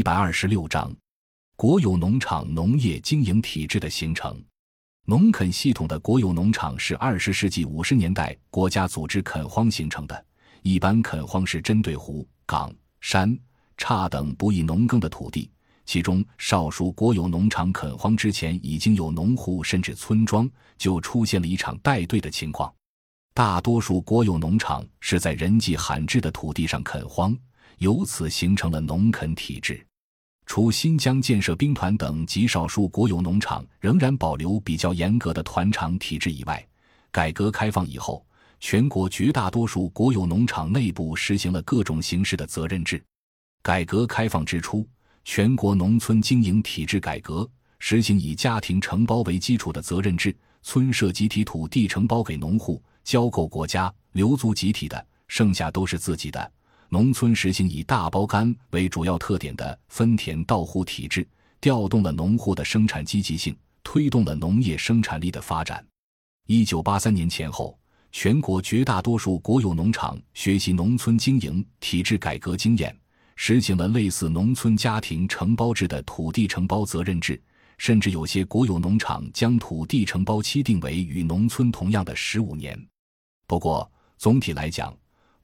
一百二十六章，国有农场农业经营体制的形成。农垦系统的国有农场是二十世纪五十年代国家组织垦荒形成的。一般垦荒是针对湖、港、山、岔等不宜农耕的土地，其中少数国有农场垦荒之前，已经有农户甚至村庄就出现了一场带队的情况。大多数国有农场是在人迹罕至的土地上垦荒，由此形成了农垦体制。除新疆建设兵团等极少数国有农场仍然保留比较严格的团场体制以外，改革开放以后，全国绝大多数国有农场内部实行了各种形式的责任制。改革开放之初，全国农村经营体制改革，实行以家庭承包为基础的责任制，村社集体土地承包给农户。交够国家留足集体的，剩下都是自己的。农村实行以大包干为主要特点的分田到户体制，调动了农户的生产积极性，推动了农业生产力的发展。一九八三年前后，全国绝大多数国有农场学习农村经营体制改革经验，实行了类似农村家庭承包制的土地承包责任制。甚至有些国有农场将土地承包期定为与农村同样的十五年。不过，总体来讲，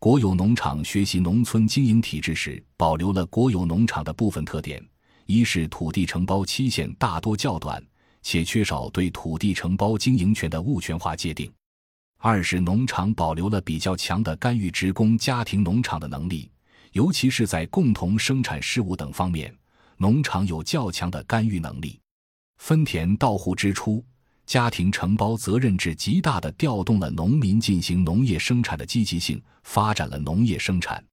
国有农场学习农村经营体制时，保留了国有农场的部分特点：一是土地承包期限大多较短，且缺少对土地承包经营权的物权化界定；二是农场保留了比较强的干预职工家庭农场的能力，尤其是在共同生产事务等方面，农场有较强的干预能力。分田到户之初，家庭承包责任制极大地调动了农民进行农业生产的积极性，发展了农业生产。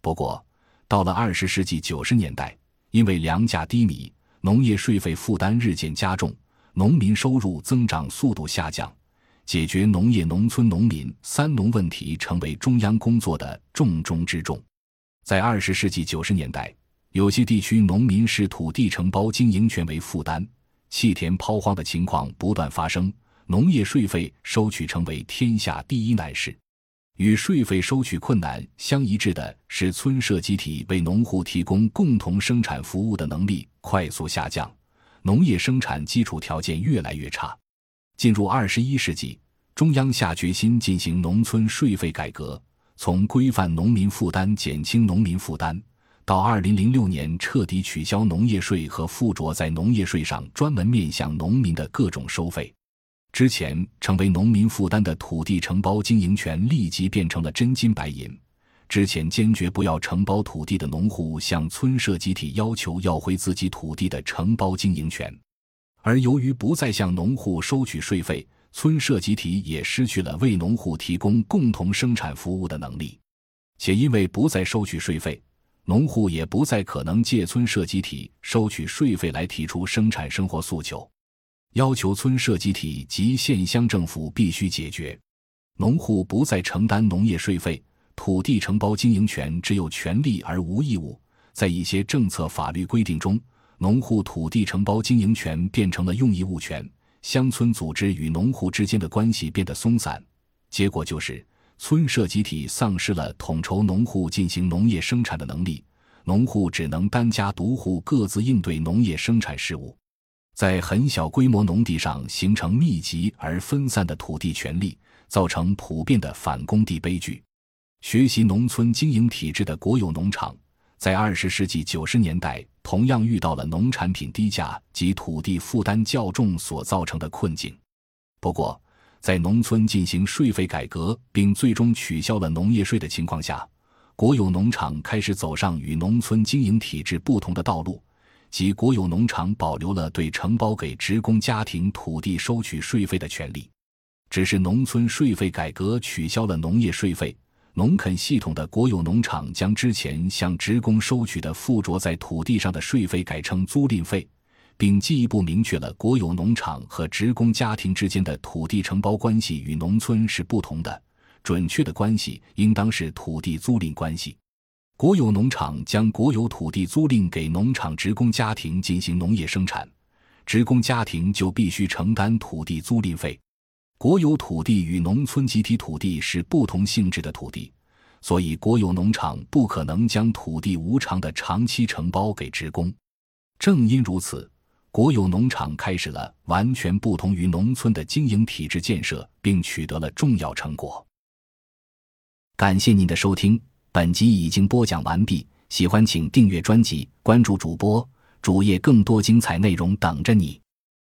不过，到了二十世纪九十年代，因为粮价低迷，农业税费负担日渐加重，农民收入增长速度下降，解决农业农村农民“三农”问题成为中央工作的重中之重。在二十世纪九十年代，有些地区农民视土地承包经营权为负担。弃田抛荒的情况不断发生，农业税费收取成为天下第一难事。与税费收取困难相一致的是，村社集体为农户提供共同生产服务的能力快速下降，农业生产基础条件越来越差。进入二十一世纪，中央下决心进行农村税费改革，从规范农民负担减轻农民负担。到二零零六年彻底取消农业税和附着在农业税上专门面向农民的各种收费，之前成为农民负担的土地承包经营权立即变成了真金白银。之前坚决不要承包土地的农户向村社集体要求要回自己土地的承包经营权，而由于不再向农户收取税费，村社集体也失去了为农户提供共同生产服务的能力，且因为不再收取税费。农户也不再可能借村社集体收取税费来提出生产生活诉求，要求村社集体及县乡政府必须解决。农户不再承担农业税费，土地承包经营权只有权利而无义务。在一些政策法律规定中，农户土地承包经营权变成了用益物权，乡村组织与农户之间的关系变得松散，结果就是。村社集体丧失了统筹农户进行农业生产的能力，农户只能单家独户各自应对农业生产事务，在很小规模农地上形成密集而分散的土地权利，造成普遍的反工地悲剧。学习农村经营体制的国有农场，在二十世纪九十年代同样遇到了农产品低价及土地负担较重所造成的困境。不过，在农村进行税费改革，并最终取消了农业税的情况下，国有农场开始走上与农村经营体制不同的道路，即国有农场保留了对承包给职工家庭土地收取税费的权利。只是农村税费改革取消了农业税费，农垦系统的国有农场将之前向职工收取的附着在土地上的税费改成租赁费。并进一步明确了国有农场和职工家庭之间的土地承包关系与农村是不同的，准确的关系应当是土地租赁关系。国有农场将国有土地租赁给农场职工家庭进行农业生产，职工家庭就必须承担土地租赁费。国有土地与农村集体土地是不同性质的土地，所以国有农场不可能将土地无偿的长期承包给职工。正因如此，国有农场开始了完全不同于农村的经营体制建设，并取得了重要成果。感谢您的收听，本集已经播讲完毕。喜欢请订阅专辑，关注主播主页，更多精彩内容等着你。